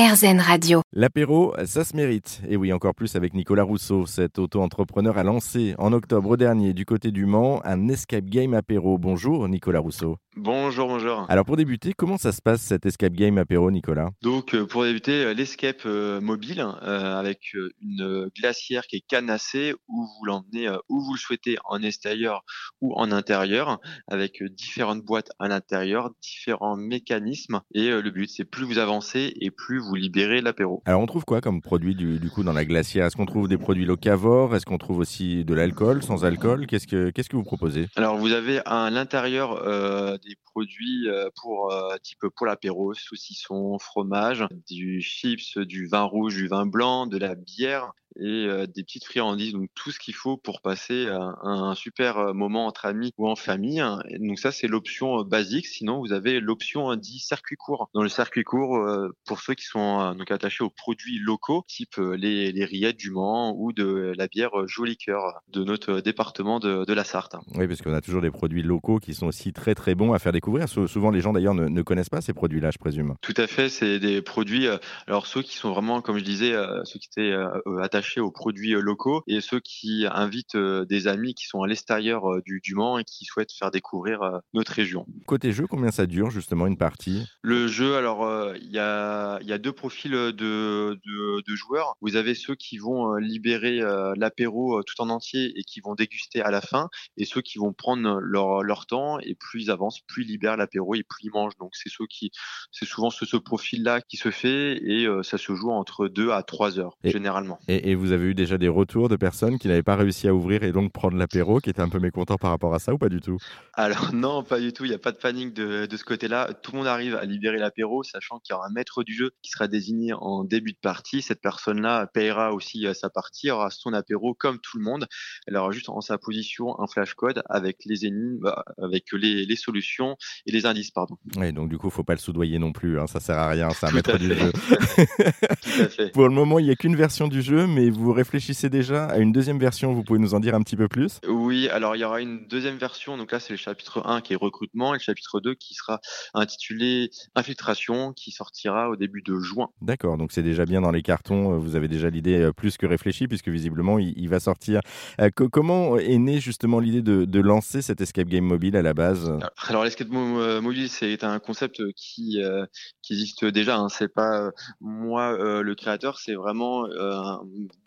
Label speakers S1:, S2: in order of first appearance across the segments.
S1: RZN Radio.
S2: L'apéro, ça se mérite. Et oui, encore plus avec Nicolas Rousseau. Cet auto-entrepreneur a lancé en octobre dernier du côté du Mans un escape game apéro. Bonjour Nicolas Rousseau.
S3: Bonjour, bonjour.
S2: Alors pour débuter, comment ça se passe cet escape game apéro, Nicolas?
S3: Donc euh, pour débuter, euh, l'escape euh, mobile avec une glacière qui est canassée où vous l'emmenez où vous le souhaitez, en extérieur ou en intérieur, avec différentes boîtes à l'intérieur, différents mécanismes. Et le but, c'est plus vous avancez et plus vous libérez l'apéro.
S2: Alors on trouve quoi comme produit du, coup dans la glacière? Est-ce qu'on trouve des produits locavores? Est-ce qu'on trouve aussi de l'alcool, sans alcool? Qu'est-ce que qu'est-ce que vous proposez?
S3: Alors vous avez à l'intérieur des produits euh, pour euh, type pour l'apéro, saucisson, fromage, du chips, du vin rouge, du vin blanc, de la bière et euh, des petites friandises, donc tout ce qu'il faut pour passer un, super moment entre amis ou en famille. donc ça c'est l'option basique. Sinon vous avez l'option dit circuit court. Dans le circuit court, pour ceux qui sont donc attachés aux produits locaux, type les, les rillettes du Mans ou de la bière Joli Cœur de notre département de, de la Sarthe.
S2: Oui, parce qu'on a toujours des produits locaux qui sont aussi très très bons à faire découvrir. Souvent les gens d'ailleurs ne, ne, connaissent pas ces produits-là, je présume.
S3: Tout à fait, c'est des produits. alors ceux qui sont vraiment, comme je disais, ceux qui étaient attachés aux produits euh, locaux et ceux qui invitent euh, des amis qui sont à l'extérieur euh, du, du Mans et qui souhaitent faire découvrir notre région.
S2: Côté jeu, combien ça dure justement une partie?
S3: Le jeu, alors il y, a, y a deux profils de, de, de, joueurs. Vous avez ceux qui vont libérer l'apéro tout en entier et qui vont déguster à la fin, et ceux qui vont prendre leur, leur temps et plus ils avancent, plus ils libèrent l'apéro et plus ils mangent. Donc c'est ceux qui, c'est souvent ce, ce profil-là qui se fait et ça se joue entre 2 à 3 heures généralement.
S2: Et, et vous avez eu déjà des retours de personnes qui n'avaient pas réussi à ouvrir et donc prendre l'apéro, qui étaient un peu mécontents par rapport à ça ou pas du tout?
S3: Alors non, pas du tout. Il n'y a pas de panique de, de ce côté-là. Tout le monde arrive à libérer l'apéro, sachant qu'il y aura un maître du jeu qui sera désigné en début de partie. Cette personne-là payera aussi euh, sa partie, aura son apéro comme tout le monde. Elle aura juste en sa position un flash code avec les énigmes, bah, avec les, les solutions et les indices, pardon.
S2: Oui, donc du coup, faut pas le soudoyer non plus. Hein. Ça sert à rien. C'est un maître du
S3: jeu. tout à fait.
S2: Pour le moment, il n'y a qu'une version du jeu, mais vous réfléchissez déjà à une deuxième version Vous pouvez nous en dire un petit peu plus
S3: Oui, alors il y aura une deuxième version. Donc là, c'est le chapitre 1 qui est recrutement et le chapitre 2 qui sera intitulé Infiltration qui sortira au début de juin.
S2: D'accord, donc c'est déjà bien dans les cartons. Vous avez déjà l'idée euh, plus que réfléchie puisque visiblement il, va sortir. Euh, comment est née justement l'idée de, lancer cet escape game mobile à la base?
S3: Alors l'escape euh, mobile, c'est un concept qui, qui existe déjà. Hein. C'est pas moi le créateur, c'est vraiment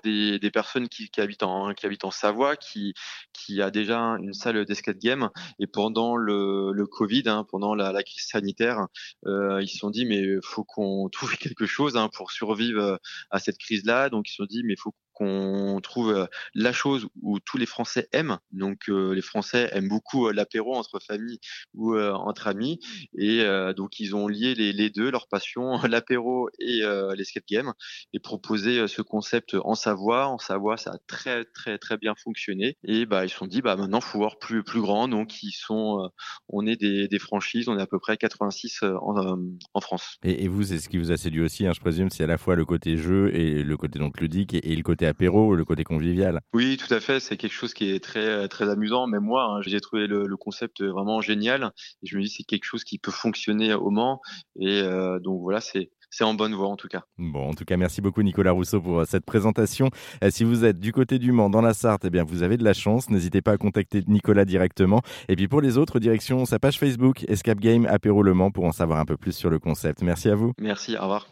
S3: des, des, personnes qui, qui, habitent en qui habitent en Savoie, qui qui a déjà une salle d'escape game. Et pendant le, le Covid, hein, pendant la, la, crise sanitaire, euh, ils se sont dit mais faut qu'on trouve quelque chose hein, pour survivre à cette crise-là. Donc ils se sont dit mais faut qu'on trouve euh, la chose où tous les Français aiment. Donc euh, les Français aiment beaucoup euh, l'apéro entre famille ou entre amis, et donc ils ont lié les, deux, leur passion, l'apéro et l'escape game, et proposé ce concept en Savoie. En Savoie, ça a très très très bien fonctionné, et bah ils se sont dit bah maintenant faut voir plus plus grand. Donc ils sont, on est des, des franchises, on est à peu près 86 en, en France.
S2: Et, vous, c'est ce qui vous a séduit aussi, hein, je présume, c'est à la fois le côté jeu et le côté donc ludique et le côté apéro, le côté convivial.
S3: Oui, tout à fait. C'est quelque chose qui est très très amusant. Même moi, hein, j'ai trouvé le, concept vraiment génial. Et je me dis c'est quelque chose qui peut fonctionner au Mans. Et euh, donc voilà, c'est c'est en bonne voie en tout cas.
S2: Bon, en tout cas, merci beaucoup Nicolas Rousseau pour euh, cette présentation. Euh, si vous êtes du côté du Mans, dans la Sarthe, eh bien, vous avez de la chance. N'hésitez pas à contacter Nicolas directement. Et puis pour les autres, direction sa page Facebook Escape Game Apéro Le Mans pour en savoir un peu plus sur le concept. Merci à vous.
S3: Merci, au revoir.